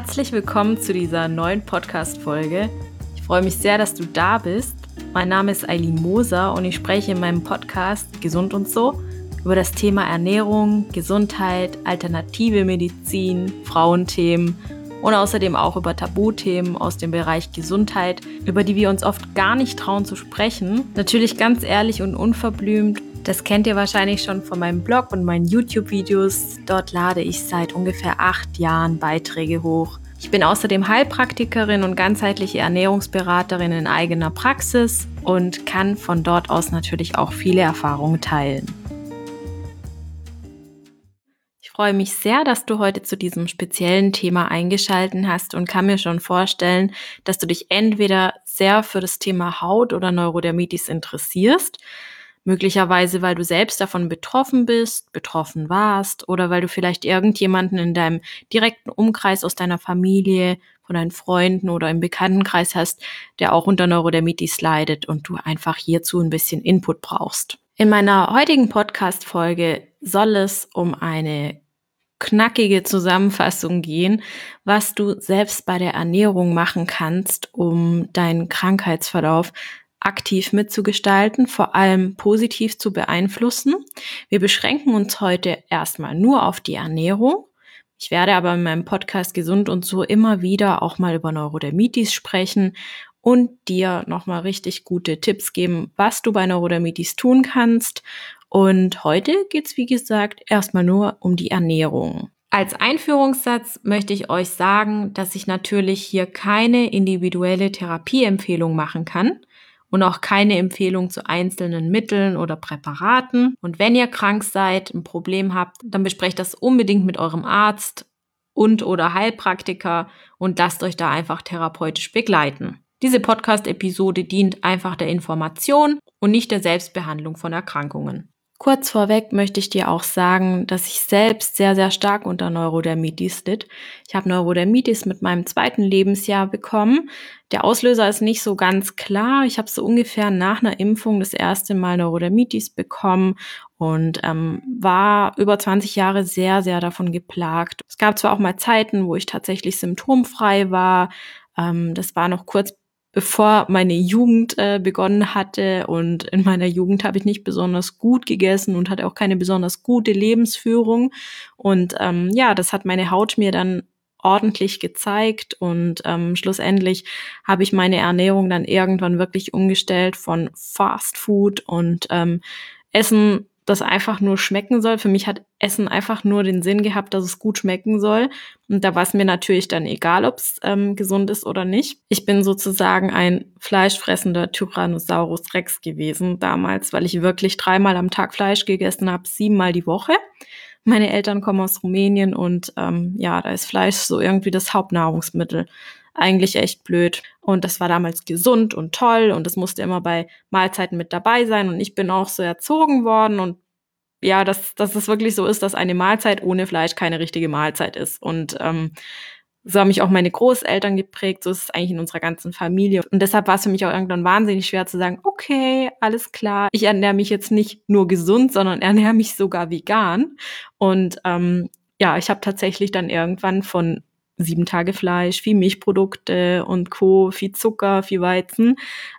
Herzlich willkommen zu dieser neuen Podcast-Folge. Ich freue mich sehr, dass du da bist. Mein Name ist Eileen Moser und ich spreche in meinem Podcast Gesund und so über das Thema Ernährung, Gesundheit, alternative Medizin, Frauenthemen und außerdem auch über Tabuthemen aus dem Bereich Gesundheit, über die wir uns oft gar nicht trauen zu sprechen. Natürlich ganz ehrlich und unverblümt. Das kennt ihr wahrscheinlich schon von meinem Blog und meinen YouTube-Videos. Dort lade ich seit ungefähr acht Jahren Beiträge hoch. Ich bin außerdem Heilpraktikerin und ganzheitliche Ernährungsberaterin in eigener Praxis und kann von dort aus natürlich auch viele Erfahrungen teilen freue mich sehr, dass du heute zu diesem speziellen Thema eingeschalten hast und kann mir schon vorstellen, dass du dich entweder sehr für das Thema Haut oder Neurodermitis interessierst, möglicherweise weil du selbst davon betroffen bist, betroffen warst oder weil du vielleicht irgendjemanden in deinem direkten Umkreis aus deiner Familie, von deinen Freunden oder im Bekanntenkreis hast, der auch unter Neurodermitis leidet und du einfach hierzu ein bisschen Input brauchst. In meiner heutigen Podcast-Folge soll es um eine knackige Zusammenfassung gehen, was du selbst bei der Ernährung machen kannst, um deinen Krankheitsverlauf aktiv mitzugestalten, vor allem positiv zu beeinflussen. Wir beschränken uns heute erstmal nur auf die Ernährung. Ich werde aber in meinem Podcast Gesund und so immer wieder auch mal über Neurodermitis sprechen und dir nochmal richtig gute Tipps geben, was du bei Neurodermitis tun kannst und heute geht's wie gesagt, erstmal nur um die Ernährung. Als Einführungssatz möchte ich euch sagen, dass ich natürlich hier keine individuelle Therapieempfehlung machen kann und auch keine Empfehlung zu einzelnen Mitteln oder Präparaten. Und wenn ihr krank seid, ein Problem habt, dann besprecht das unbedingt mit eurem Arzt und oder Heilpraktiker und lasst euch da einfach therapeutisch begleiten. Diese Podcast-Episode dient einfach der Information und nicht der Selbstbehandlung von Erkrankungen. Kurz vorweg möchte ich dir auch sagen, dass ich selbst sehr, sehr stark unter Neurodermitis litt. Ich habe Neurodermitis mit meinem zweiten Lebensjahr bekommen. Der Auslöser ist nicht so ganz klar. Ich habe so ungefähr nach einer Impfung das erste Mal Neurodermitis bekommen und ähm, war über 20 Jahre sehr, sehr davon geplagt. Es gab zwar auch mal Zeiten, wo ich tatsächlich symptomfrei war. Ähm, das war noch kurz bevor meine Jugend äh, begonnen hatte. Und in meiner Jugend habe ich nicht besonders gut gegessen und hatte auch keine besonders gute Lebensführung. Und ähm, ja, das hat meine Haut mir dann ordentlich gezeigt und ähm, schlussendlich habe ich meine Ernährung dann irgendwann wirklich umgestellt von Fast Food und ähm, Essen das einfach nur schmecken soll. Für mich hat Essen einfach nur den Sinn gehabt, dass es gut schmecken soll. Und da war es mir natürlich dann egal, ob es ähm, gesund ist oder nicht. Ich bin sozusagen ein fleischfressender Tyrannosaurus Rex gewesen damals, weil ich wirklich dreimal am Tag Fleisch gegessen habe, siebenmal die Woche. Meine Eltern kommen aus Rumänien und ähm, ja, da ist Fleisch so irgendwie das Hauptnahrungsmittel eigentlich echt blöd. Und das war damals gesund und toll und es musste immer bei Mahlzeiten mit dabei sein. Und ich bin auch so erzogen worden und ja, dass, dass es wirklich so ist, dass eine Mahlzeit ohne Fleisch keine richtige Mahlzeit ist. Und ähm, so haben mich auch meine Großeltern geprägt, so ist es eigentlich in unserer ganzen Familie. Und deshalb war es für mich auch irgendwann wahnsinnig schwer zu sagen, okay, alles klar, ich ernähre mich jetzt nicht nur gesund, sondern ernähre mich sogar vegan. Und ähm, ja, ich habe tatsächlich dann irgendwann von sieben Tage Fleisch, viel Milchprodukte und Co., viel Zucker, viel Weizen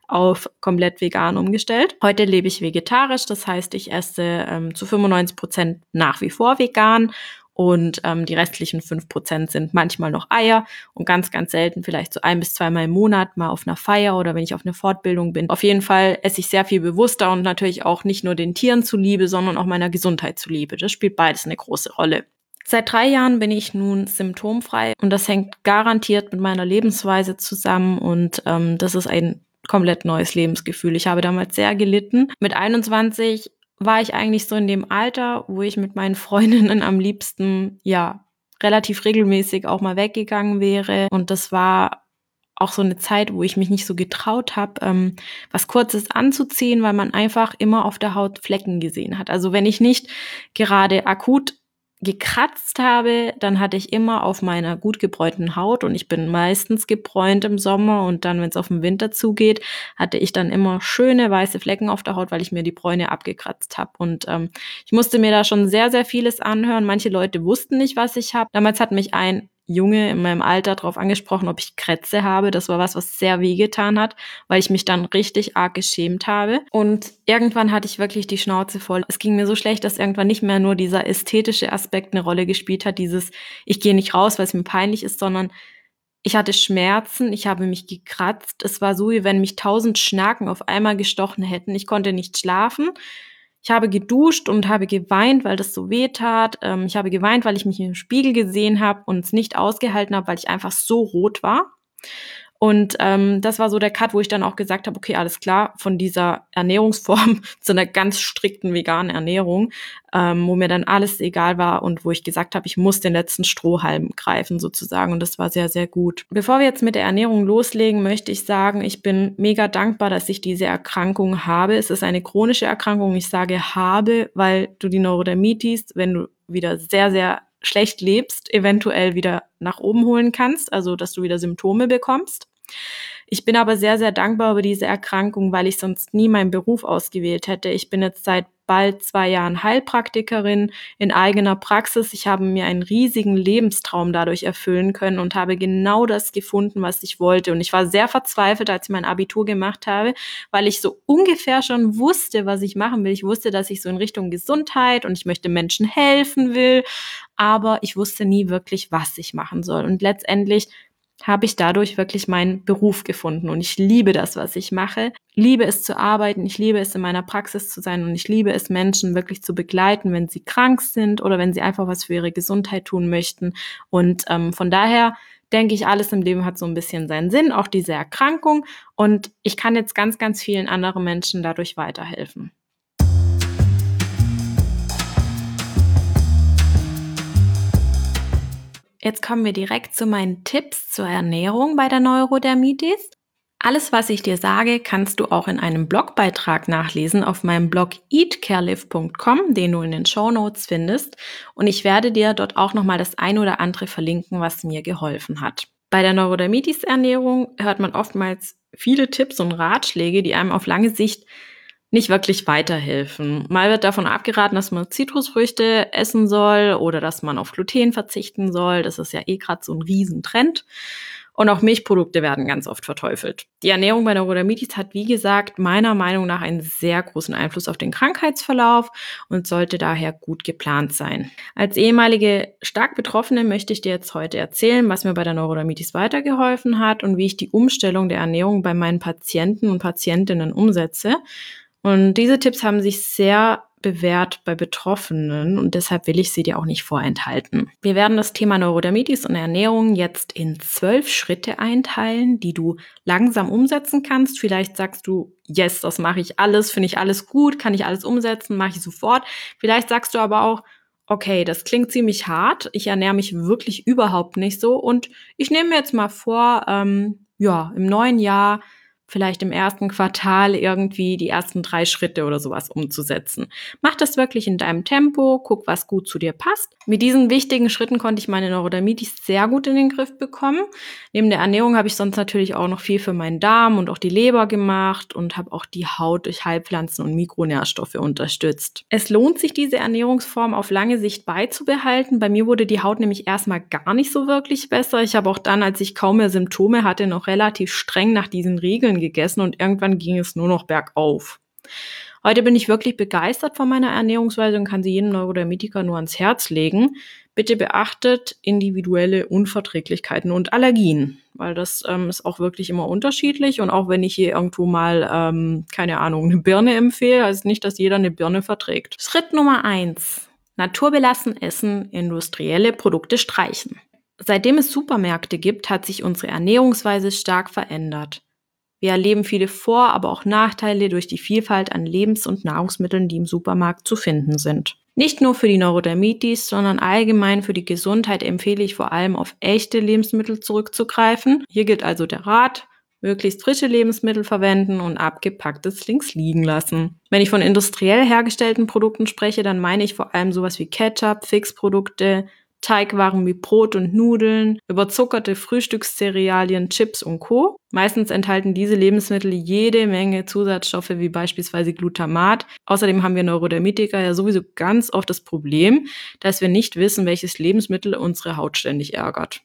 auf komplett vegan umgestellt. Heute lebe ich vegetarisch, das heißt, ich esse ähm, zu 95 Prozent nach wie vor vegan und ähm, die restlichen fünf Prozent sind manchmal noch Eier und ganz, ganz selten vielleicht so ein bis zweimal im Monat mal auf einer Feier oder wenn ich auf einer Fortbildung bin. Auf jeden Fall esse ich sehr viel bewusster und natürlich auch nicht nur den Tieren zuliebe, sondern auch meiner Gesundheit zuliebe. Das spielt beides eine große Rolle. Seit drei Jahren bin ich nun symptomfrei und das hängt garantiert mit meiner Lebensweise zusammen und ähm, das ist ein komplett neues Lebensgefühl. Ich habe damals sehr gelitten. Mit 21 war ich eigentlich so in dem Alter, wo ich mit meinen Freundinnen am liebsten, ja, relativ regelmäßig auch mal weggegangen wäre. Und das war auch so eine Zeit, wo ich mich nicht so getraut habe, ähm, was Kurzes anzuziehen, weil man einfach immer auf der Haut Flecken gesehen hat. Also wenn ich nicht gerade akut gekratzt habe, dann hatte ich immer auf meiner gut gebräunten Haut und ich bin meistens gebräunt im Sommer und dann, wenn es auf den Winter zugeht, hatte ich dann immer schöne weiße Flecken auf der Haut, weil ich mir die Bräune abgekratzt habe. Und ähm, ich musste mir da schon sehr, sehr vieles anhören. Manche Leute wussten nicht, was ich habe. Damals hat mich ein Junge in meinem Alter darauf angesprochen, ob ich Krätze habe. Das war was, was sehr wehgetan hat, weil ich mich dann richtig arg geschämt habe. Und irgendwann hatte ich wirklich die Schnauze voll. Es ging mir so schlecht, dass irgendwann nicht mehr nur dieser ästhetische Aspekt eine Rolle gespielt hat, dieses ich gehe nicht raus, weil es mir peinlich ist, sondern ich hatte Schmerzen, ich habe mich gekratzt. Es war so, wie wenn mich tausend Schnaken auf einmal gestochen hätten. Ich konnte nicht schlafen. Ich habe geduscht und habe geweint, weil das so weh tat. Ähm, ich habe geweint, weil ich mich im Spiegel gesehen habe und es nicht ausgehalten habe, weil ich einfach so rot war. Und ähm, das war so der Cut, wo ich dann auch gesagt habe, okay, alles klar, von dieser Ernährungsform zu einer ganz strikten veganen Ernährung, ähm, wo mir dann alles egal war und wo ich gesagt habe, ich muss den letzten Strohhalm greifen sozusagen. Und das war sehr, sehr gut. Bevor wir jetzt mit der Ernährung loslegen, möchte ich sagen, ich bin mega dankbar, dass ich diese Erkrankung habe. Es ist eine chronische Erkrankung. Ich sage habe, weil du die Neurodermitis, wenn du wieder sehr, sehr schlecht lebst, eventuell wieder nach oben holen kannst, also dass du wieder Symptome bekommst. Ich bin aber sehr, sehr dankbar über diese Erkrankung, weil ich sonst nie meinen Beruf ausgewählt hätte. Ich bin jetzt seit bald zwei Jahren Heilpraktikerin in eigener Praxis. Ich habe mir einen riesigen Lebenstraum dadurch erfüllen können und habe genau das gefunden, was ich wollte. Und ich war sehr verzweifelt, als ich mein Abitur gemacht habe, weil ich so ungefähr schon wusste, was ich machen will. Ich wusste, dass ich so in Richtung Gesundheit und ich möchte Menschen helfen will, aber ich wusste nie wirklich, was ich machen soll. Und letztendlich habe ich dadurch wirklich meinen Beruf gefunden und ich liebe das, was ich mache. Liebe es zu arbeiten, ich liebe es in meiner Praxis zu sein und ich liebe es Menschen wirklich zu begleiten, wenn sie krank sind oder wenn sie einfach was für ihre Gesundheit tun möchten. Und ähm, von daher denke ich, alles im Leben hat so ein bisschen seinen Sinn, auch diese Erkrankung. Und ich kann jetzt ganz, ganz vielen anderen Menschen dadurch weiterhelfen. Jetzt kommen wir direkt zu meinen Tipps zur Ernährung bei der Neurodermitis. Alles, was ich dir sage, kannst du auch in einem Blogbeitrag nachlesen auf meinem Blog eatcarelive.com, den du in den Show Notes findest. Und ich werde dir dort auch nochmal das ein oder andere verlinken, was mir geholfen hat. Bei der Neurodermitis-Ernährung hört man oftmals viele Tipps und Ratschläge, die einem auf lange Sicht nicht wirklich weiterhelfen. Mal wird davon abgeraten, dass man Zitrusfrüchte essen soll oder dass man auf Gluten verzichten soll. Das ist ja eh gerade so ein Riesentrend. Und auch Milchprodukte werden ganz oft verteufelt. Die Ernährung bei Neurodermitis hat, wie gesagt, meiner Meinung nach einen sehr großen Einfluss auf den Krankheitsverlauf und sollte daher gut geplant sein. Als ehemalige stark Betroffene möchte ich dir jetzt heute erzählen, was mir bei der Neurodermitis weitergeholfen hat und wie ich die Umstellung der Ernährung bei meinen Patienten und Patientinnen umsetze und diese Tipps haben sich sehr bewährt bei Betroffenen und deshalb will ich sie dir auch nicht vorenthalten. Wir werden das Thema Neurodermitis und Ernährung jetzt in zwölf Schritte einteilen, die du langsam umsetzen kannst. Vielleicht sagst du, yes, das mache ich alles, finde ich alles gut, kann ich alles umsetzen, mache ich sofort. Vielleicht sagst du aber auch, okay, das klingt ziemlich hart, ich ernähre mich wirklich überhaupt nicht so und ich nehme mir jetzt mal vor, ähm, ja, im neuen Jahr vielleicht im ersten Quartal irgendwie die ersten drei Schritte oder sowas umzusetzen. Mach das wirklich in deinem Tempo, guck, was gut zu dir passt. Mit diesen wichtigen Schritten konnte ich meine Neurodermitis sehr gut in den Griff bekommen. Neben der Ernährung habe ich sonst natürlich auch noch viel für meinen Darm und auch die Leber gemacht und habe auch die Haut durch Heilpflanzen und Mikronährstoffe unterstützt. Es lohnt sich, diese Ernährungsform auf lange Sicht beizubehalten. Bei mir wurde die Haut nämlich erstmal gar nicht so wirklich besser. Ich habe auch dann, als ich kaum mehr Symptome hatte, noch relativ streng nach diesen Regeln gegessen und irgendwann ging es nur noch bergauf. Heute bin ich wirklich begeistert von meiner Ernährungsweise und kann sie jedem Neurodermitiker nur ans Herz legen. Bitte beachtet individuelle Unverträglichkeiten und Allergien, weil das ähm, ist auch wirklich immer unterschiedlich. Und auch wenn ich hier irgendwo mal, ähm, keine Ahnung, eine Birne empfehle, heißt nicht, dass jeder eine Birne verträgt. Schritt Nummer eins. Naturbelassen essen, industrielle Produkte streichen. Seitdem es Supermärkte gibt, hat sich unsere Ernährungsweise stark verändert. Wir erleben viele Vor-, aber auch Nachteile durch die Vielfalt an Lebens- und Nahrungsmitteln, die im Supermarkt zu finden sind. Nicht nur für die Neurodermitis, sondern allgemein für die Gesundheit empfehle ich vor allem auf echte Lebensmittel zurückzugreifen. Hier gilt also der Rat, möglichst frische Lebensmittel verwenden und abgepacktes links liegen lassen. Wenn ich von industriell hergestellten Produkten spreche, dann meine ich vor allem sowas wie Ketchup, Fixprodukte, Teigwaren wie Brot und Nudeln, überzuckerte Frühstückscerealien, Chips und Co. Meistens enthalten diese Lebensmittel jede Menge Zusatzstoffe wie beispielsweise Glutamat. Außerdem haben wir Neurodermitiker ja sowieso ganz oft das Problem, dass wir nicht wissen, welches Lebensmittel unsere Haut ständig ärgert.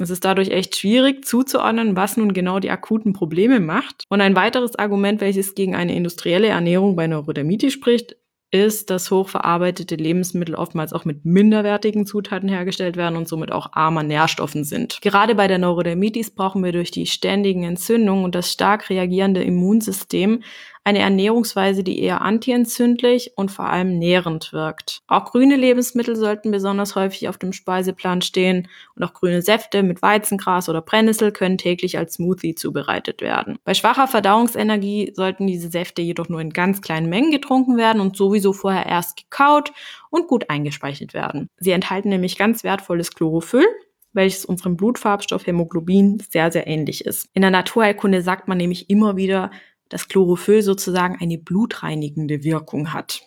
Es ist dadurch echt schwierig zuzuordnen, was nun genau die akuten Probleme macht. Und ein weiteres Argument, welches gegen eine industrielle Ernährung bei Neurodermitis spricht, ist, dass hochverarbeitete Lebensmittel oftmals auch mit minderwertigen Zutaten hergestellt werden und somit auch armer Nährstoffen sind. Gerade bei der Neurodermitis brauchen wir durch die ständigen Entzündungen und das stark reagierende Immunsystem eine Ernährungsweise, die eher antientzündlich und vor allem nährend wirkt. Auch grüne Lebensmittel sollten besonders häufig auf dem Speiseplan stehen und auch grüne Säfte mit Weizengras oder Brennnessel können täglich als Smoothie zubereitet werden. Bei schwacher Verdauungsenergie sollten diese Säfte jedoch nur in ganz kleinen Mengen getrunken werden und sowieso vorher erst gekaut und gut eingespeichert werden. Sie enthalten nämlich ganz wertvolles Chlorophyll, welches unserem Blutfarbstoff Hämoglobin sehr, sehr ähnlich ist. In der Naturheilkunde sagt man nämlich immer wieder, dass Chlorophyll sozusagen eine blutreinigende Wirkung hat.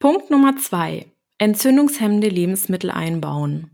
Punkt Nummer zwei. Entzündungshemmende Lebensmittel einbauen.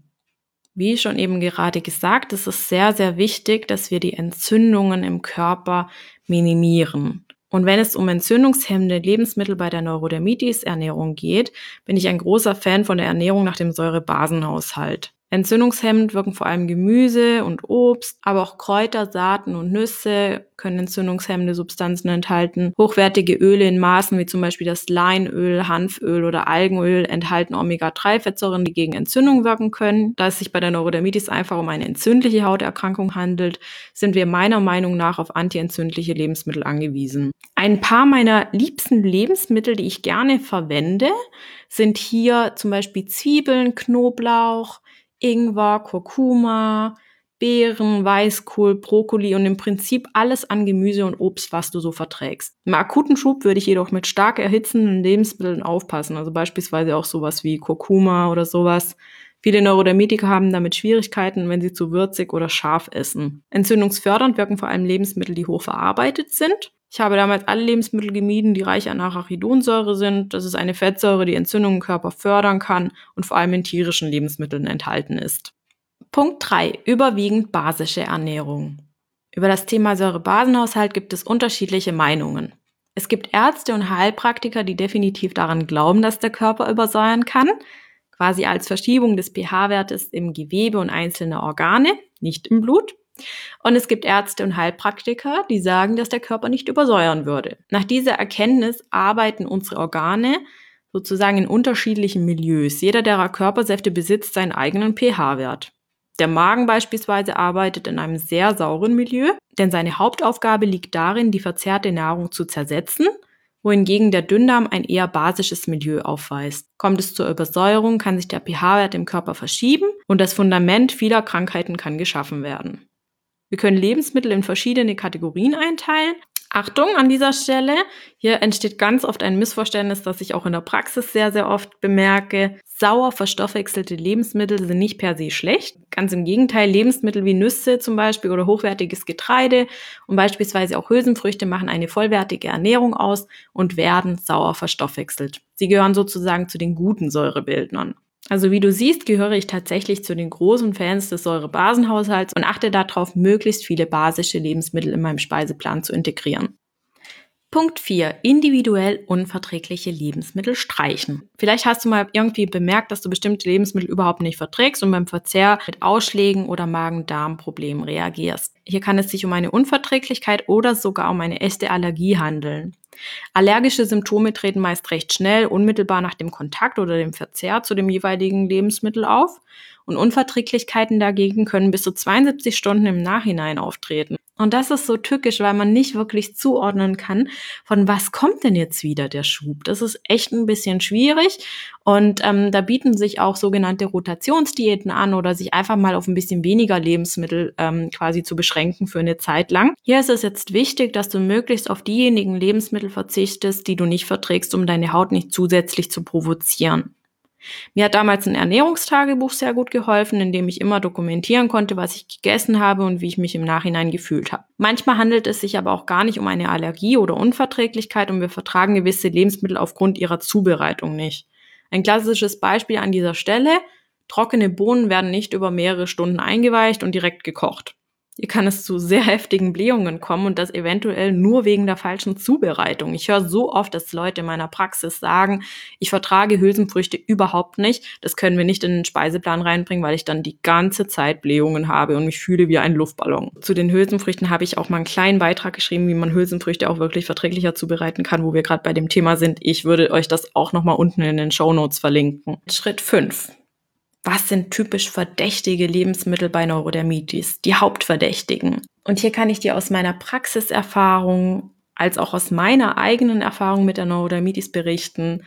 Wie schon eben gerade gesagt, ist es sehr, sehr wichtig, dass wir die Entzündungen im Körper minimieren. Und wenn es um entzündungshemmende Lebensmittel bei der Neurodermitis-Ernährung geht, bin ich ein großer Fan von der Ernährung nach dem Säurebasenhaushalt. Entzündungshemmend wirken vor allem Gemüse und Obst, aber auch Kräuter, Saaten und Nüsse können entzündungshemmende Substanzen enthalten. Hochwertige Öle in Maßen wie zum Beispiel das Leinöl, Hanföl oder Algenöl enthalten Omega-3-Fettsäuren, die gegen Entzündung wirken können. Da es sich bei der Neurodermitis einfach um eine entzündliche Hauterkrankung handelt, sind wir meiner Meinung nach auf antientzündliche Lebensmittel angewiesen. Ein paar meiner liebsten Lebensmittel, die ich gerne verwende, sind hier zum Beispiel Zwiebeln, Knoblauch, Ingwer, Kurkuma, Beeren, Weißkohl, Brokkoli und im Prinzip alles an Gemüse und Obst, was du so verträgst. Im akuten Schub würde ich jedoch mit stark erhitzenden Lebensmitteln aufpassen, also beispielsweise auch sowas wie Kurkuma oder sowas. Viele Neurodermitiker haben damit Schwierigkeiten, wenn sie zu würzig oder scharf essen. Entzündungsfördernd wirken vor allem Lebensmittel, die hoch verarbeitet sind. Ich habe damals alle Lebensmittel gemieden, die reich an Arachidonsäure sind. Das ist eine Fettsäure, die Entzündungen im Körper fördern kann und vor allem in tierischen Lebensmitteln enthalten ist. Punkt 3. Überwiegend basische Ernährung. Über das Thema Säurebasenhaushalt gibt es unterschiedliche Meinungen. Es gibt Ärzte und Heilpraktiker, die definitiv daran glauben, dass der Körper übersäuern kann, quasi als Verschiebung des pH-Wertes im Gewebe und einzelner Organe, nicht im Blut. Und es gibt Ärzte und Heilpraktiker, die sagen, dass der Körper nicht übersäuern würde. Nach dieser Erkenntnis arbeiten unsere Organe sozusagen in unterschiedlichen Milieus. Jeder der Körpersäfte besitzt seinen eigenen pH-Wert. Der Magen beispielsweise arbeitet in einem sehr sauren Milieu, denn seine Hauptaufgabe liegt darin, die verzehrte Nahrung zu zersetzen, wohingegen der Dünndarm ein eher basisches Milieu aufweist. Kommt es zur Übersäuerung, kann sich der pH-Wert im Körper verschieben und das Fundament vieler Krankheiten kann geschaffen werden. Wir können Lebensmittel in verschiedene Kategorien einteilen. Achtung an dieser Stelle, hier entsteht ganz oft ein Missverständnis, das ich auch in der Praxis sehr, sehr oft bemerke. Sauer verstoffwechselte Lebensmittel sind nicht per se schlecht. Ganz im Gegenteil, Lebensmittel wie Nüsse zum Beispiel oder hochwertiges Getreide und beispielsweise auch Hülsenfrüchte machen eine vollwertige Ernährung aus und werden sauer verstoffwechselt. Sie gehören sozusagen zu den guten Säurebildnern. Also wie du siehst, gehöre ich tatsächlich zu den großen Fans des Säurebasenhaushalts und achte darauf, möglichst viele basische Lebensmittel in meinem Speiseplan zu integrieren. Punkt 4. Individuell unverträgliche Lebensmittel streichen. Vielleicht hast du mal irgendwie bemerkt, dass du bestimmte Lebensmittel überhaupt nicht verträgst und beim Verzehr mit Ausschlägen oder Magen-Darm-Problemen reagierst. Hier kann es sich um eine Unverträglichkeit oder sogar um eine echte Allergie handeln. Allergische Symptome treten meist recht schnell, unmittelbar nach dem Kontakt oder dem Verzehr zu dem jeweiligen Lebensmittel auf. Und Unverträglichkeiten dagegen können bis zu 72 Stunden im Nachhinein auftreten. Und das ist so tückisch, weil man nicht wirklich zuordnen kann, von was kommt denn jetzt wieder der Schub. Das ist echt ein bisschen schwierig. Und ähm, da bieten sich auch sogenannte Rotationsdiäten an oder sich einfach mal auf ein bisschen weniger Lebensmittel ähm, quasi zu beschränken für eine Zeit lang. Hier ist es jetzt wichtig, dass du möglichst auf diejenigen Lebensmittel verzichtest, die du nicht verträgst, um deine Haut nicht zusätzlich zu provozieren. Mir hat damals ein Ernährungstagebuch sehr gut geholfen, in dem ich immer dokumentieren konnte, was ich gegessen habe und wie ich mich im Nachhinein gefühlt habe. Manchmal handelt es sich aber auch gar nicht um eine Allergie oder Unverträglichkeit und wir vertragen gewisse Lebensmittel aufgrund ihrer Zubereitung nicht. Ein klassisches Beispiel an dieser Stelle, trockene Bohnen werden nicht über mehrere Stunden eingeweicht und direkt gekocht. Hier kann es zu sehr heftigen Blähungen kommen und das eventuell nur wegen der falschen Zubereitung. Ich höre so oft, dass Leute in meiner Praxis sagen, ich vertrage Hülsenfrüchte überhaupt nicht. Das können wir nicht in den Speiseplan reinbringen, weil ich dann die ganze Zeit Blähungen habe und mich fühle wie ein Luftballon. Zu den Hülsenfrüchten habe ich auch mal einen kleinen Beitrag geschrieben, wie man Hülsenfrüchte auch wirklich verträglicher zubereiten kann, wo wir gerade bei dem Thema sind. Ich würde euch das auch nochmal unten in den Show Notes verlinken. Schritt 5 was sind typisch verdächtige Lebensmittel bei Neurodermitis, die Hauptverdächtigen. Und hier kann ich dir aus meiner Praxiserfahrung als auch aus meiner eigenen Erfahrung mit der Neurodermitis berichten,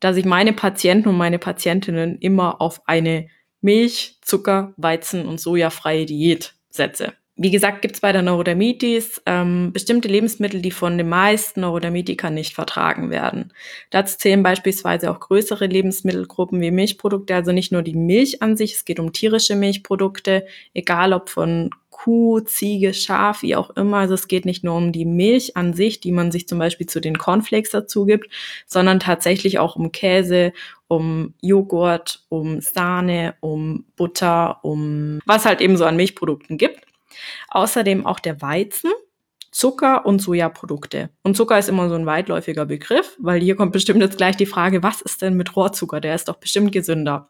dass ich meine Patienten und meine Patientinnen immer auf eine Milch, Zucker, Weizen und sojafreie Diät setze. Wie gesagt, gibt es bei der Neurodermitis ähm, bestimmte Lebensmittel, die von den meisten Neurodermitikern nicht vertragen werden. Dazu zählen beispielsweise auch größere Lebensmittelgruppen wie Milchprodukte, also nicht nur die Milch an sich, es geht um tierische Milchprodukte, egal ob von Kuh, Ziege, Schaf, wie auch immer. Also es geht nicht nur um die Milch an sich, die man sich zum Beispiel zu den Cornflakes dazu gibt, sondern tatsächlich auch um Käse, um Joghurt, um Sahne, um Butter, um was halt eben so an Milchprodukten gibt. Außerdem auch der Weizen, Zucker und Sojaprodukte. Und Zucker ist immer so ein weitläufiger Begriff, weil hier kommt bestimmt jetzt gleich die Frage, was ist denn mit Rohrzucker? Der ist doch bestimmt gesünder.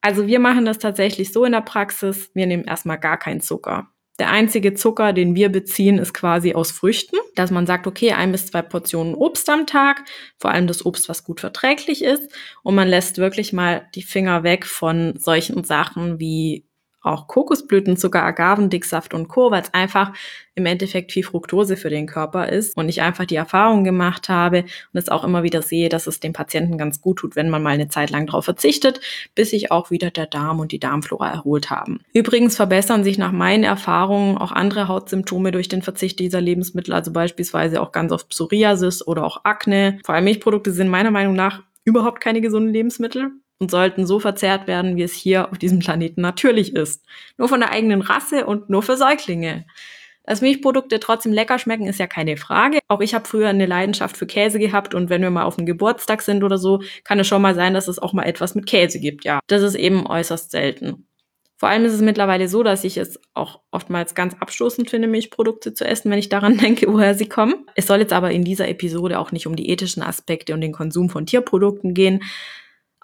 Also wir machen das tatsächlich so in der Praxis, wir nehmen erstmal gar keinen Zucker. Der einzige Zucker, den wir beziehen, ist quasi aus Früchten, dass man sagt, okay, ein bis zwei Portionen Obst am Tag, vor allem das Obst, was gut verträglich ist, und man lässt wirklich mal die Finger weg von solchen Sachen wie auch Kokosblütenzucker, Agavendicksaft und Co., weil es einfach im Endeffekt viel Fructose für den Körper ist und ich einfach die Erfahrung gemacht habe und es auch immer wieder sehe, dass es dem Patienten ganz gut tut, wenn man mal eine Zeit lang darauf verzichtet, bis sich auch wieder der Darm und die Darmflora erholt haben. Übrigens verbessern sich nach meinen Erfahrungen auch andere Hautsymptome durch den Verzicht dieser Lebensmittel, also beispielsweise auch ganz oft Psoriasis oder auch Akne. Vor allem Milchprodukte sind meiner Meinung nach überhaupt keine gesunden Lebensmittel und sollten so verzehrt werden, wie es hier auf diesem Planeten natürlich ist. Nur von der eigenen Rasse und nur für Säuglinge. Dass Milchprodukte trotzdem lecker schmecken, ist ja keine Frage. Auch ich habe früher eine Leidenschaft für Käse gehabt und wenn wir mal auf einem Geburtstag sind oder so, kann es schon mal sein, dass es auch mal etwas mit Käse gibt. Ja, das ist eben äußerst selten. Vor allem ist es mittlerweile so, dass ich es auch oftmals ganz abstoßend finde, Milchprodukte zu essen, wenn ich daran denke, woher sie kommen. Es soll jetzt aber in dieser Episode auch nicht um die ethischen Aspekte und den Konsum von Tierprodukten gehen,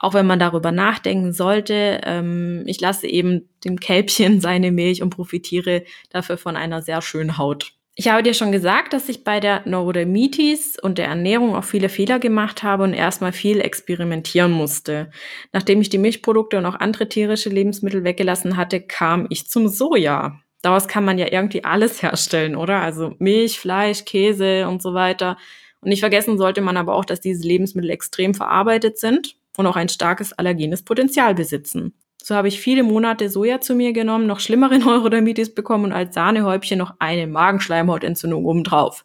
auch wenn man darüber nachdenken sollte. Ähm, ich lasse eben dem Kälbchen seine Milch und profitiere dafür von einer sehr schönen Haut. Ich habe dir schon gesagt, dass ich bei der Neurodermitis und der Ernährung auch viele Fehler gemacht habe und erstmal viel experimentieren musste. Nachdem ich die Milchprodukte und auch andere tierische Lebensmittel weggelassen hatte, kam ich zum Soja. Daraus kann man ja irgendwie alles herstellen, oder? Also Milch, Fleisch, Käse und so weiter. Und nicht vergessen sollte man aber auch, dass diese Lebensmittel extrem verarbeitet sind und auch ein starkes allergenes Potenzial besitzen. So habe ich viele Monate Soja zu mir genommen, noch schlimmere Neurodermitis bekommen und als Sahnehäubchen noch eine Magenschleimhautentzündung obendrauf.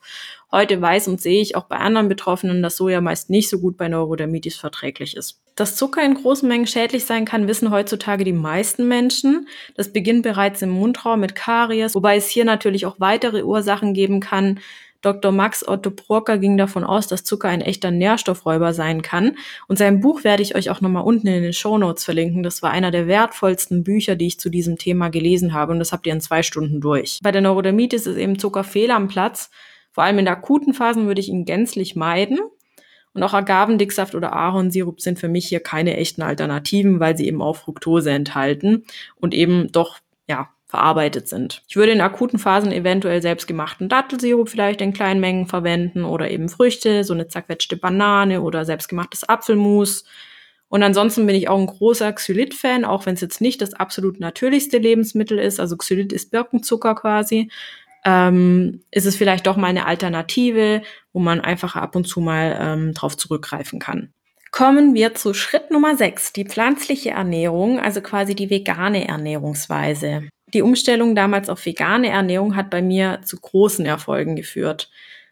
Heute weiß und sehe ich auch bei anderen Betroffenen, dass Soja meist nicht so gut bei Neurodermitis verträglich ist. Dass Zucker in großen Mengen schädlich sein kann, wissen heutzutage die meisten Menschen. Das beginnt bereits im Mundraum mit Karies, wobei es hier natürlich auch weitere Ursachen geben kann, Dr. Max Otto Brocker ging davon aus, dass Zucker ein echter Nährstoffräuber sein kann. Und sein Buch werde ich euch auch nochmal unten in den Show Notes verlinken. Das war einer der wertvollsten Bücher, die ich zu diesem Thema gelesen habe. Und das habt ihr in zwei Stunden durch. Bei der Neurodermitis ist eben Zucker fehl am Platz. Vor allem in akuten Phasen würde ich ihn gänzlich meiden. Und auch Agavendicksaft oder Ahornsirup sind für mich hier keine echten Alternativen, weil sie eben auch Fructose enthalten und eben doch, ja, verarbeitet sind. Ich würde in akuten Phasen eventuell selbstgemachten Dattelsirup vielleicht in kleinen Mengen verwenden oder eben Früchte, so eine zerquetschte Banane oder selbstgemachtes Apfelmus. Und ansonsten bin ich auch ein großer Xylit-Fan, auch wenn es jetzt nicht das absolut natürlichste Lebensmittel ist. Also Xylit ist Birkenzucker quasi. Ähm, ist es vielleicht doch mal eine Alternative, wo man einfach ab und zu mal ähm, drauf zurückgreifen kann. Kommen wir zu Schritt Nummer 6, die pflanzliche Ernährung, also quasi die vegane Ernährungsweise. Die Umstellung damals auf vegane Ernährung hat bei mir zu großen Erfolgen geführt.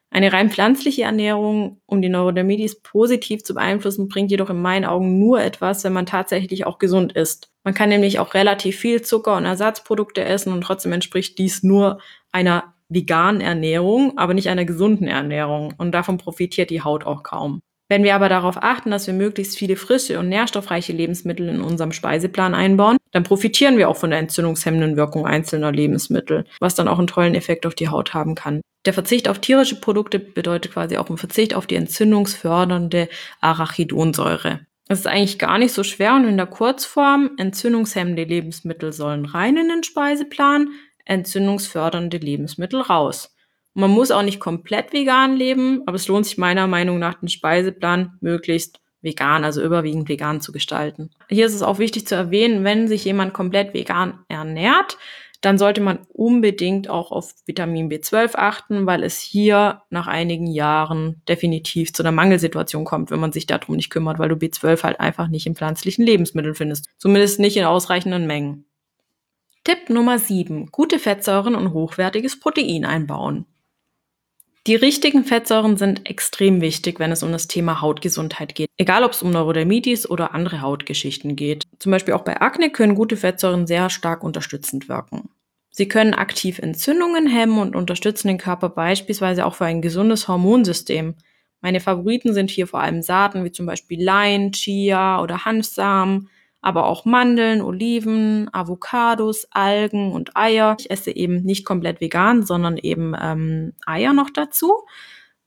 Eine rein pflanzliche Ernährung, um die Neurodermitis positiv zu beeinflussen, bringt jedoch in meinen Augen nur etwas, wenn man tatsächlich auch gesund ist. Man kann nämlich auch relativ viel Zucker und Ersatzprodukte essen und trotzdem entspricht dies nur einer veganen Ernährung, aber nicht einer gesunden Ernährung. Und davon profitiert die Haut auch kaum. Wenn wir aber darauf achten, dass wir möglichst viele frische und nährstoffreiche Lebensmittel in unserem Speiseplan einbauen, dann profitieren wir auch von der entzündungshemmenden Wirkung einzelner Lebensmittel, was dann auch einen tollen Effekt auf die Haut haben kann. Der Verzicht auf tierische Produkte bedeutet quasi auch ein Verzicht auf die entzündungsfördernde Arachidonsäure. Es ist eigentlich gar nicht so schwer und in der Kurzform, entzündungshemmende Lebensmittel sollen rein in den Speiseplan, entzündungsfördernde Lebensmittel raus. Man muss auch nicht komplett vegan leben, aber es lohnt sich meiner Meinung nach, den Speiseplan möglichst vegan, also überwiegend vegan zu gestalten. Hier ist es auch wichtig zu erwähnen, wenn sich jemand komplett vegan ernährt, dann sollte man unbedingt auch auf Vitamin B12 achten, weil es hier nach einigen Jahren definitiv zu einer Mangelsituation kommt, wenn man sich darum nicht kümmert, weil du B12 halt einfach nicht in pflanzlichen Lebensmitteln findest. Zumindest nicht in ausreichenden Mengen. Tipp Nummer 7. Gute Fettsäuren und hochwertiges Protein einbauen. Die richtigen Fettsäuren sind extrem wichtig, wenn es um das Thema Hautgesundheit geht. Egal, ob es um Neurodermitis oder andere Hautgeschichten geht. Zum Beispiel auch bei Akne können gute Fettsäuren sehr stark unterstützend wirken. Sie können aktiv Entzündungen hemmen und unterstützen den Körper beispielsweise auch für ein gesundes Hormonsystem. Meine Favoriten sind hier vor allem Saaten wie zum Beispiel Lein, Chia oder Hanfsamen, aber auch Mandeln, Oliven, Avocados, Algen und Eier. Ich esse eben nicht komplett vegan, sondern eben ähm, Eier noch dazu.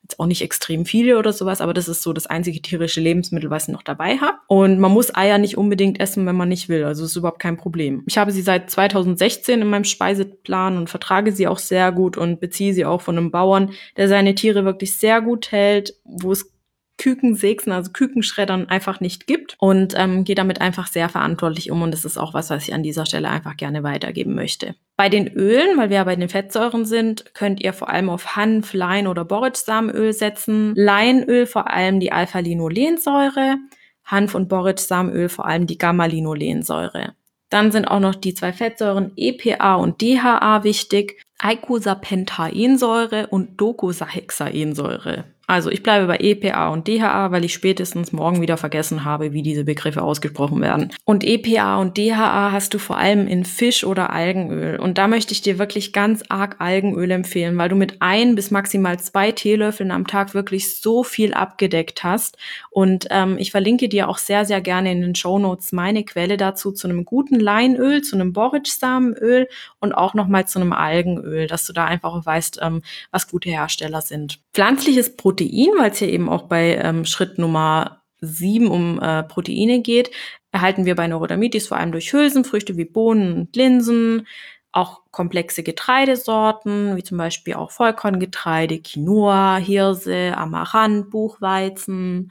Jetzt auch nicht extrem viele oder sowas, aber das ist so das einzige tierische Lebensmittel, was ich noch dabei habe. Und man muss Eier nicht unbedingt essen, wenn man nicht will. Also ist überhaupt kein Problem. Ich habe sie seit 2016 in meinem Speiseplan und vertrage sie auch sehr gut und beziehe sie auch von einem Bauern, der seine Tiere wirklich sehr gut hält, wo es Kükensägsen, also Kükenschreddern einfach nicht gibt und ähm, gehe damit einfach sehr verantwortlich um und das ist auch was, was ich an dieser Stelle einfach gerne weitergeben möchte. Bei den Ölen, weil wir ja bei den Fettsäuren sind, könnt ihr vor allem auf Hanf, Lein oder Borretschsamenöl setzen. Leinöl vor allem die Alpha-Linolensäure, Hanf- und Borretschsamenöl vor allem die Gamma-Linolensäure. Dann sind auch noch die zwei Fettsäuren EPA und DHA wichtig, Eicosapentaensäure und Docosahexaensäure. Also ich bleibe bei EPA und DHA, weil ich spätestens morgen wieder vergessen habe, wie diese Begriffe ausgesprochen werden. Und EPA und DHA hast du vor allem in Fisch- oder Algenöl. Und da möchte ich dir wirklich ganz arg Algenöl empfehlen, weil du mit ein bis maximal zwei Teelöffeln am Tag wirklich so viel abgedeckt hast. Und ähm, ich verlinke dir auch sehr, sehr gerne in den Show Notes meine Quelle dazu zu einem guten Leinöl, zu einem Borretschsamenöl und auch nochmal zu einem Algenöl, dass du da einfach weißt, ähm, was gute Hersteller sind. Pflanzliches Protein Protein, weil es hier eben auch bei ähm, Schritt Nummer sieben um äh, Proteine geht, erhalten wir bei Neurodermitis vor allem durch Hülsenfrüchte wie Bohnen und Linsen, auch komplexe Getreidesorten, wie zum Beispiel auch Vollkorngetreide, Quinoa, Hirse, Amaranth, Buchweizen,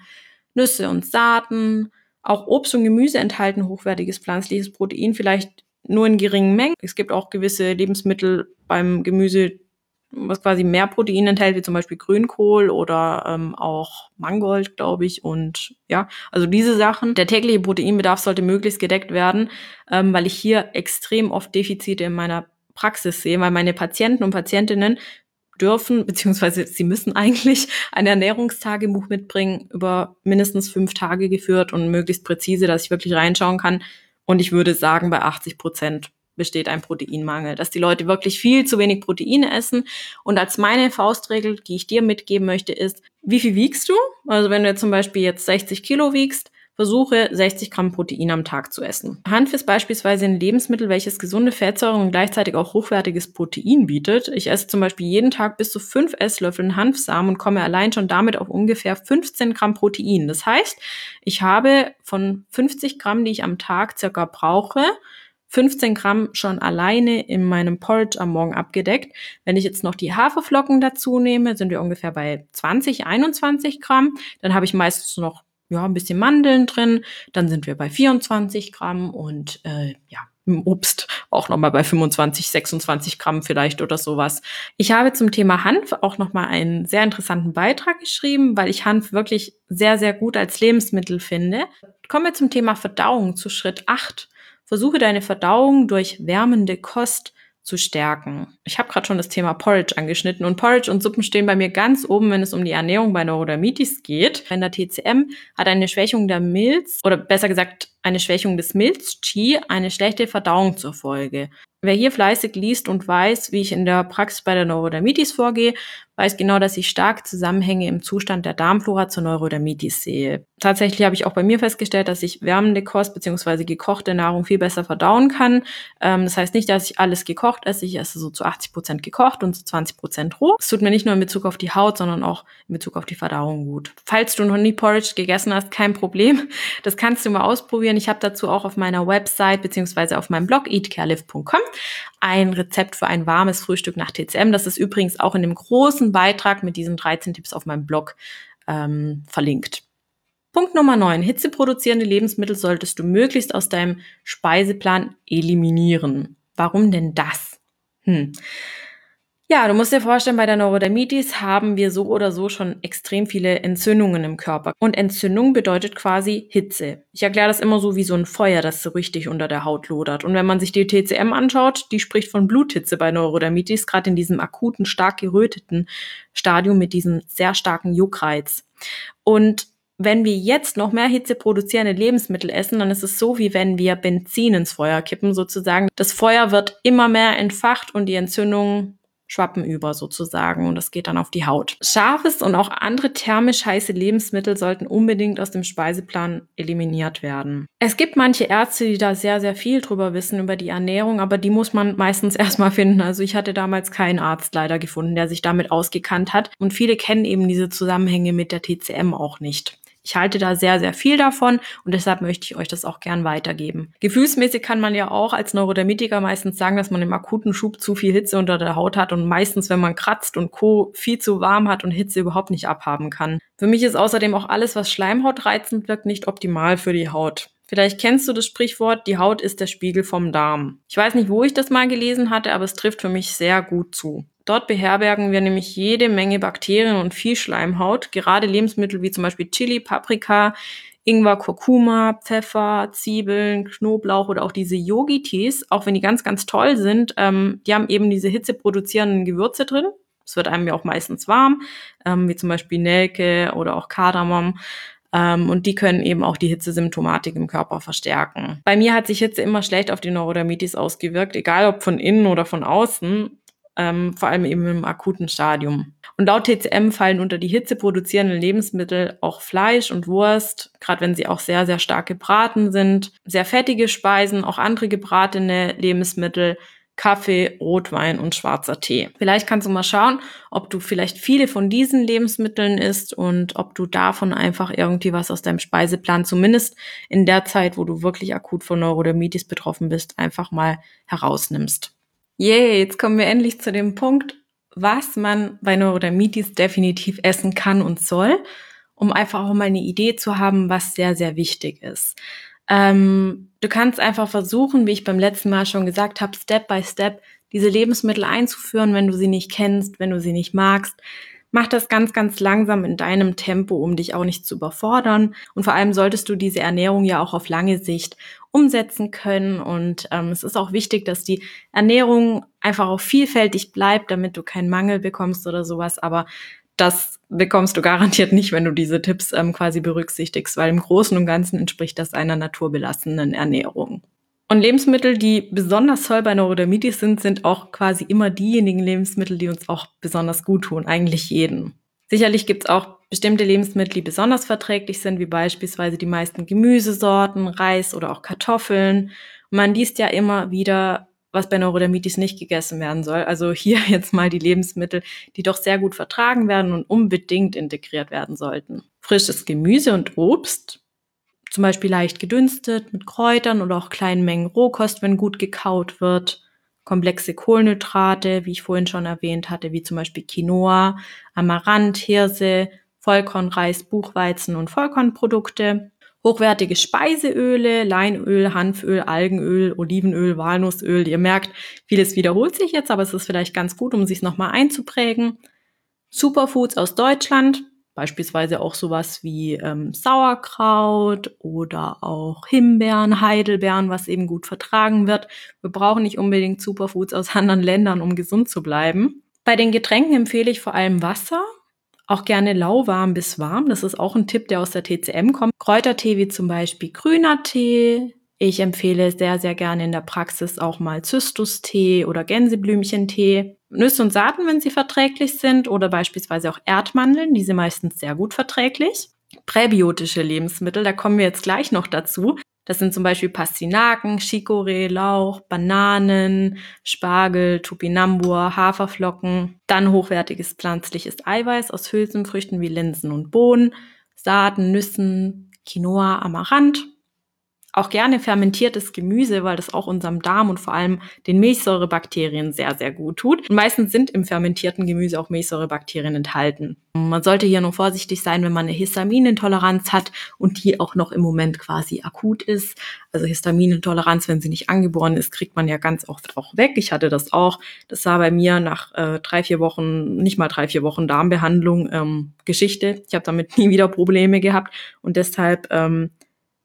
Nüsse und Saaten. Auch Obst und Gemüse enthalten hochwertiges pflanzliches Protein, vielleicht nur in geringen Mengen. Es gibt auch gewisse Lebensmittel beim Gemüse, was quasi mehr Protein enthält, wie zum Beispiel Grünkohl oder ähm, auch Mangold, glaube ich. Und ja, also diese Sachen. Der tägliche Proteinbedarf sollte möglichst gedeckt werden, ähm, weil ich hier extrem oft Defizite in meiner Praxis sehe, weil meine Patienten und Patientinnen dürfen, beziehungsweise sie müssen eigentlich ein Ernährungstagebuch mitbringen, über mindestens fünf Tage geführt und möglichst präzise, dass ich wirklich reinschauen kann. Und ich würde sagen, bei 80 Prozent besteht ein Proteinmangel, dass die Leute wirklich viel zu wenig Proteine essen. Und als meine Faustregel, die ich dir mitgeben möchte, ist, wie viel wiegst du? Also wenn du jetzt zum Beispiel jetzt 60 Kilo wiegst, versuche 60 Gramm Protein am Tag zu essen. Hanf ist beispielsweise ein Lebensmittel, welches gesunde Fettsäuren und gleichzeitig auch hochwertiges Protein bietet. Ich esse zum Beispiel jeden Tag bis zu 5 Esslöffeln Hanfsamen und komme allein schon damit auf ungefähr 15 Gramm Protein. Das heißt, ich habe von 50 Gramm, die ich am Tag circa brauche, 15 Gramm schon alleine in meinem Porridge am Morgen abgedeckt. Wenn ich jetzt noch die Haferflocken dazu nehme, sind wir ungefähr bei 20, 21 Gramm. Dann habe ich meistens noch ja, ein bisschen Mandeln drin. Dann sind wir bei 24 Gramm und äh, ja, im Obst auch nochmal bei 25, 26 Gramm vielleicht oder sowas. Ich habe zum Thema Hanf auch nochmal einen sehr interessanten Beitrag geschrieben, weil ich Hanf wirklich sehr, sehr gut als Lebensmittel finde. Kommen wir zum Thema Verdauung zu Schritt 8. Versuche deine Verdauung durch wärmende Kost zu stärken. Ich habe gerade schon das Thema Porridge angeschnitten und Porridge und Suppen stehen bei mir ganz oben, wenn es um die Ernährung bei Neurodermitis geht. Wenn der TCM hat eine Schwächung der Milz oder besser gesagt eine Schwächung des Milz-Qi eine schlechte Verdauung zur Folge. Wer hier fleißig liest und weiß, wie ich in der Praxis bei der Neurodermitis vorgehe, weiß genau, dass ich starke Zusammenhänge im Zustand der Darmflora zur Neurodermitis sehe. Tatsächlich habe ich auch bei mir festgestellt, dass ich wärmende Kost bzw. gekochte Nahrung viel besser verdauen kann. Ähm, das heißt nicht, dass ich alles gekocht esse. Ich esse so zu 80 Prozent gekocht und zu 20 Prozent roh. Es tut mir nicht nur in Bezug auf die Haut, sondern auch in Bezug auf die Verdauung gut. Falls du noch nie Porridge gegessen hast, kein Problem. Das kannst du mal ausprobieren. Ich habe dazu auch auf meiner Website bzw. auf meinem Blog eatcarelive.com ein Rezept für ein warmes Frühstück nach TCM. Das ist übrigens auch in dem großen Beitrag mit diesen 13 Tipps auf meinem Blog ähm, verlinkt. Punkt Nummer 9. Hitzeproduzierende Lebensmittel solltest du möglichst aus deinem Speiseplan eliminieren. Warum denn das? Hm. Ja, du musst dir vorstellen, bei der Neurodermitis haben wir so oder so schon extrem viele Entzündungen im Körper. Und Entzündung bedeutet quasi Hitze. Ich erkläre das immer so wie so ein Feuer, das so richtig unter der Haut lodert. Und wenn man sich die TCM anschaut, die spricht von Bluthitze bei Neurodermitis, gerade in diesem akuten, stark geröteten Stadium mit diesem sehr starken Juckreiz. Und wenn wir jetzt noch mehr Hitze produzierende Lebensmittel essen, dann ist es so, wie wenn wir Benzin ins Feuer kippen sozusagen. Das Feuer wird immer mehr entfacht und die Entzündung schwappen über sozusagen und das geht dann auf die Haut. Scharfes und auch andere thermisch heiße Lebensmittel sollten unbedingt aus dem Speiseplan eliminiert werden. Es gibt manche Ärzte, die da sehr, sehr viel drüber wissen über die Ernährung, aber die muss man meistens erstmal finden. Also ich hatte damals keinen Arzt leider gefunden, der sich damit ausgekannt hat und viele kennen eben diese Zusammenhänge mit der TCM auch nicht. Ich halte da sehr, sehr viel davon und deshalb möchte ich euch das auch gern weitergeben. Gefühlsmäßig kann man ja auch als Neurodermitiker meistens sagen, dass man im akuten Schub zu viel Hitze unter der Haut hat und meistens, wenn man kratzt und Co. viel zu warm hat und Hitze überhaupt nicht abhaben kann. Für mich ist außerdem auch alles, was schleimhautreizend wirkt, nicht optimal für die Haut. Vielleicht kennst du das Sprichwort, die Haut ist der Spiegel vom Darm. Ich weiß nicht, wo ich das mal gelesen hatte, aber es trifft für mich sehr gut zu. Dort beherbergen wir nämlich jede Menge Bakterien und viel Schleimhaut. Gerade Lebensmittel wie zum Beispiel Chili, Paprika, Ingwer, Kurkuma, Pfeffer, Zwiebeln, Knoblauch oder auch diese Yogi-Tees, auch wenn die ganz, ganz toll sind, ähm, die haben eben diese hitzeproduzierenden Gewürze drin. Es wird einem ja auch meistens warm, ähm, wie zum Beispiel Nelke oder auch Kardamom. Ähm, und die können eben auch die Hitzesymptomatik im Körper verstärken. Bei mir hat sich Hitze immer schlecht auf die Neurodermitis ausgewirkt, egal ob von innen oder von außen ähm, vor allem eben im akuten Stadium. Und laut TCM fallen unter die Hitze produzierenden Lebensmittel auch Fleisch und Wurst, gerade wenn sie auch sehr, sehr stark gebraten sind, sehr fettige Speisen, auch andere gebratene Lebensmittel, Kaffee, Rotwein und schwarzer Tee. Vielleicht kannst du mal schauen, ob du vielleicht viele von diesen Lebensmitteln isst und ob du davon einfach irgendwie was aus deinem Speiseplan, zumindest in der Zeit, wo du wirklich akut von Neurodermitis betroffen bist, einfach mal herausnimmst. Yay, jetzt kommen wir endlich zu dem Punkt, was man bei Neurodermitis definitiv essen kann und soll, um einfach auch mal eine Idee zu haben, was sehr, sehr wichtig ist. Ähm, du kannst einfach versuchen, wie ich beim letzten Mal schon gesagt habe, Step by Step diese Lebensmittel einzuführen, wenn du sie nicht kennst, wenn du sie nicht magst. Mach das ganz, ganz langsam in deinem Tempo, um dich auch nicht zu überfordern. Und vor allem solltest du diese Ernährung ja auch auf lange Sicht umsetzen können. Und ähm, es ist auch wichtig, dass die Ernährung einfach auch vielfältig bleibt, damit du keinen Mangel bekommst oder sowas. Aber das bekommst du garantiert nicht, wenn du diese Tipps ähm, quasi berücksichtigst, weil im Großen und Ganzen entspricht das einer naturbelassenen Ernährung. Und Lebensmittel, die besonders toll bei Neurodermitis sind, sind auch quasi immer diejenigen Lebensmittel, die uns auch besonders gut tun, eigentlich jeden. Sicherlich gibt es auch bestimmte Lebensmittel, die besonders verträglich sind, wie beispielsweise die meisten Gemüsesorten, Reis oder auch Kartoffeln. Man liest ja immer wieder, was bei Neurodermitis nicht gegessen werden soll. Also hier jetzt mal die Lebensmittel, die doch sehr gut vertragen werden und unbedingt integriert werden sollten. Frisches Gemüse und Obst zum Beispiel leicht gedünstet mit Kräutern oder auch kleinen Mengen Rohkost, wenn gut gekaut wird. Komplexe Kohlenhydrate, wie ich vorhin schon erwähnt hatte, wie zum Beispiel Quinoa, Amaranth, Hirse, Vollkornreis, Buchweizen und Vollkornprodukte. Hochwertige Speiseöle, Leinöl, Hanföl, Algenöl, Olivenöl, Walnussöl. Ihr merkt, vieles wiederholt sich jetzt, aber es ist vielleicht ganz gut, um sich nochmal einzuprägen. Superfoods aus Deutschland, Beispielsweise auch sowas wie ähm, Sauerkraut oder auch Himbeeren, Heidelbeeren, was eben gut vertragen wird. Wir brauchen nicht unbedingt Superfoods aus anderen Ländern, um gesund zu bleiben. Bei den Getränken empfehle ich vor allem Wasser, auch gerne lauwarm bis warm. Das ist auch ein Tipp, der aus der TCM kommt. Kräutertee wie zum Beispiel grüner Tee. Ich empfehle sehr, sehr gerne in der Praxis auch mal Zystustee oder Gänseblümchentee. Nüsse und Saaten, wenn sie verträglich sind, oder beispielsweise auch Erdmandeln, diese meistens sehr gut verträglich. Präbiotische Lebensmittel, da kommen wir jetzt gleich noch dazu. Das sind zum Beispiel Pastinaken, Chicorée, Lauch, Bananen, Spargel, Tupinambur, Haferflocken. Dann hochwertiges pflanzliches Eiweiß aus Hülsenfrüchten wie Linsen und Bohnen, Saaten, Nüssen, Quinoa, Amaranth auch gerne fermentiertes Gemüse, weil das auch unserem Darm und vor allem den Milchsäurebakterien sehr, sehr gut tut. Und meistens sind im fermentierten Gemüse auch Milchsäurebakterien enthalten. Man sollte hier nur vorsichtig sein, wenn man eine Histaminintoleranz hat und die auch noch im Moment quasi akut ist. Also Histaminintoleranz, wenn sie nicht angeboren ist, kriegt man ja ganz oft auch weg. Ich hatte das auch. Das war bei mir nach äh, drei, vier Wochen, nicht mal drei, vier Wochen Darmbehandlung ähm, Geschichte. Ich habe damit nie wieder Probleme gehabt und deshalb ähm,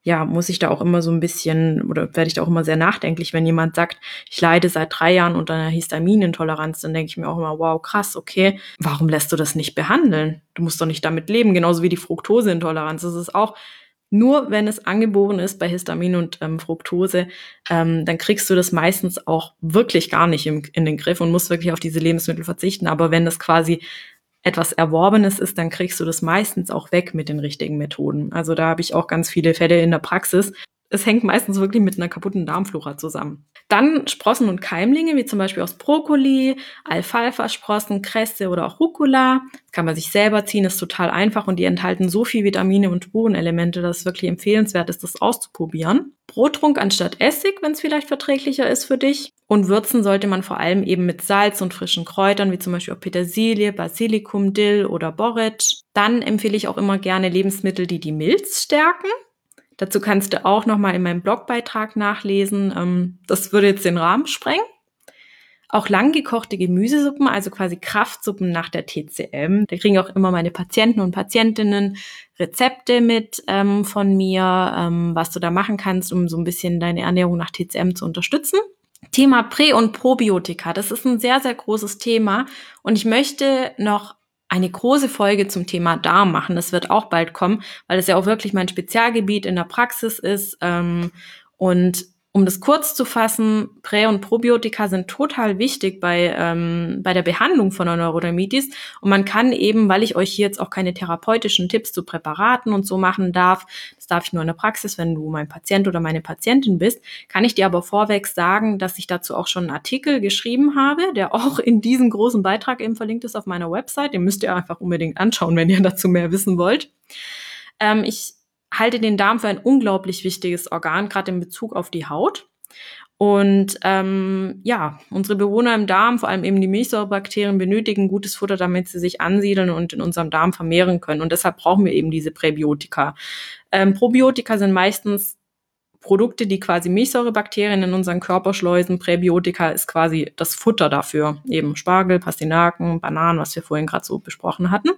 ja, muss ich da auch immer so ein bisschen oder werde ich da auch immer sehr nachdenklich, wenn jemand sagt, ich leide seit drei Jahren unter einer Histaminintoleranz, dann denke ich mir auch immer, wow, krass, okay, warum lässt du das nicht behandeln? Du musst doch nicht damit leben, genauso wie die Fructoseintoleranz. Das ist auch nur, wenn es angeboren ist bei Histamin und ähm, Fructose, ähm, dann kriegst du das meistens auch wirklich gar nicht im, in den Griff und musst wirklich auf diese Lebensmittel verzichten. Aber wenn das quasi etwas Erworbenes ist, dann kriegst du das meistens auch weg mit den richtigen Methoden. Also da habe ich auch ganz viele Fälle in der Praxis. Es hängt meistens wirklich mit einer kaputten Darmflora zusammen. Dann Sprossen und Keimlinge, wie zum Beispiel aus Brokkoli, Alfalfa-Sprossen, Kresse oder auch Rucola. Das kann man sich selber ziehen, ist total einfach und die enthalten so viel Vitamine und Spurenelemente, dass es wirklich empfehlenswert ist, das auszuprobieren. Brottrunk anstatt Essig, wenn es vielleicht verträglicher ist für dich. Und würzen sollte man vor allem eben mit Salz und frischen Kräutern, wie zum Beispiel auch Petersilie, Basilikum, Dill oder Borretsch. Dann empfehle ich auch immer gerne Lebensmittel, die die Milz stärken. Dazu kannst du auch nochmal in meinem Blogbeitrag nachlesen. Ähm, das würde jetzt den Rahmen sprengen. Auch langgekochte Gemüsesuppen, also quasi Kraftsuppen nach der TCM. Da kriegen auch immer meine Patienten und Patientinnen Rezepte mit ähm, von mir, ähm, was du da machen kannst, um so ein bisschen deine Ernährung nach TCM zu unterstützen. Thema Prä- und Probiotika, das ist ein sehr, sehr großes Thema. Und ich möchte noch eine große Folge zum Thema Darm machen. Das wird auch bald kommen, weil es ja auch wirklich mein Spezialgebiet in der Praxis ist. Ähm, und um das kurz zu fassen, Prä- und Probiotika sind total wichtig bei, ähm, bei der Behandlung von einer Neurodermitis. Und man kann eben, weil ich euch hier jetzt auch keine therapeutischen Tipps zu Präparaten und so machen darf, das darf ich nur in der Praxis, wenn du mein Patient oder meine Patientin bist, kann ich dir aber vorweg sagen, dass ich dazu auch schon einen Artikel geschrieben habe, der auch in diesem großen Beitrag eben verlinkt ist auf meiner Website. Den müsst ihr einfach unbedingt anschauen, wenn ihr dazu mehr wissen wollt. Ähm, ich halte den Darm für ein unglaublich wichtiges Organ, gerade in Bezug auf die Haut. Und ähm, ja, unsere Bewohner im Darm, vor allem eben die Milchsäurebakterien, benötigen gutes Futter, damit sie sich ansiedeln und in unserem Darm vermehren können. Und deshalb brauchen wir eben diese Präbiotika. Ähm, Probiotika sind meistens Produkte, die quasi Milchsäurebakterien in unseren Körper schleusen. Präbiotika ist quasi das Futter dafür. Eben Spargel, Pastinaken, Bananen, was wir vorhin gerade so besprochen hatten.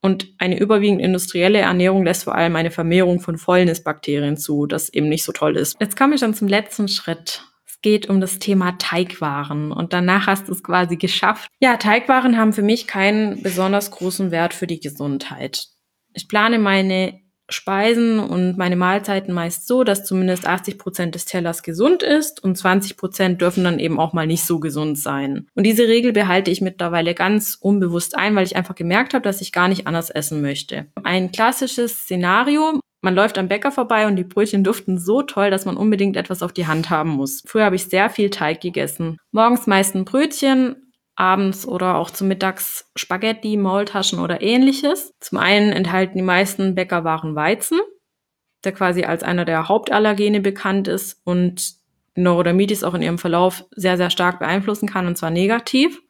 Und eine überwiegend industrielle Ernährung lässt vor allem eine Vermehrung von Fäulnisbakterien zu, das eben nicht so toll ist. Jetzt komme ich schon zum letzten Schritt. Es geht um das Thema Teigwaren und danach hast du es quasi geschafft. Ja, Teigwaren haben für mich keinen besonders großen Wert für die Gesundheit. Ich plane meine Speisen und meine Mahlzeiten meist so, dass zumindest 80 Prozent des Tellers gesund ist und 20 Prozent dürfen dann eben auch mal nicht so gesund sein. Und diese Regel behalte ich mittlerweile ganz unbewusst ein, weil ich einfach gemerkt habe, dass ich gar nicht anders essen möchte. Ein klassisches Szenario, man läuft am Bäcker vorbei und die Brötchen duften so toll, dass man unbedingt etwas auf die Hand haben muss. Früher habe ich sehr viel Teig gegessen. Morgens meist ein Brötchen, abends oder auch zu Mittags Spaghetti, Maultaschen oder ähnliches. Zum einen enthalten die meisten Bäckerwaren Weizen, der quasi als einer der Hauptallergene bekannt ist und Neurodermitis auch in ihrem Verlauf sehr, sehr stark beeinflussen kann, und zwar negativ.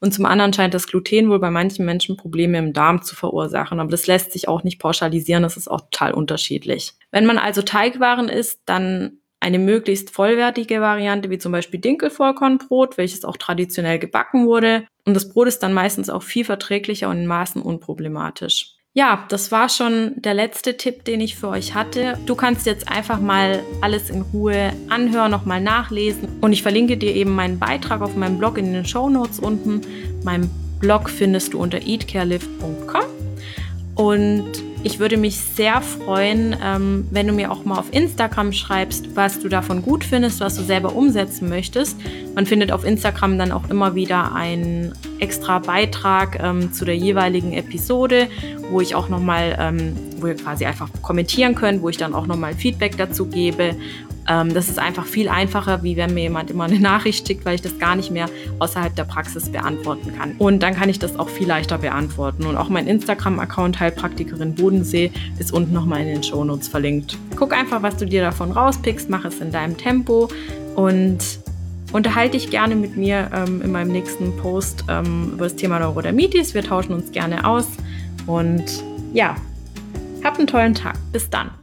Und zum anderen scheint das Gluten wohl bei manchen Menschen Probleme im Darm zu verursachen. Aber das lässt sich auch nicht pauschalisieren, das ist auch total unterschiedlich. Wenn man also Teigwaren isst, dann eine möglichst vollwertige Variante, wie zum Beispiel Dinkelvollkornbrot, welches auch traditionell gebacken wurde. Und das Brot ist dann meistens auch viel verträglicher und in Maßen unproblematisch. Ja, das war schon der letzte Tipp, den ich für euch hatte. Du kannst jetzt einfach mal alles in Ruhe anhören, nochmal nachlesen. Und ich verlinke dir eben meinen Beitrag auf meinem Blog in den Show Notes unten. Mein Blog findest du unter eatcarelift.com. Und Ich würde mich sehr freuen, ähm, wenn du mir auch mal auf Instagram schreibst, was du davon gut findest, was du selber umsetzen möchtest. Man findet auf Instagram dann auch immer wieder einen extra Beitrag ähm, zu der jeweiligen Episode, wo ich auch nochmal, ähm, wo ihr quasi einfach kommentieren könnt, wo ich dann auch nochmal Feedback dazu gebe das ist einfach viel einfacher, wie wenn mir jemand immer eine Nachricht schickt, weil ich das gar nicht mehr außerhalb der Praxis beantworten kann. Und dann kann ich das auch viel leichter beantworten. Und auch mein Instagram-Account Heilpraktikerin Bodensee ist unten nochmal in den Shownotes verlinkt. Guck einfach, was du dir davon rauspickst, mach es in deinem Tempo und unterhalte dich gerne mit mir ähm, in meinem nächsten Post ähm, über das Thema Neurodermitis. Wir tauschen uns gerne aus und ja, hab einen tollen Tag. Bis dann.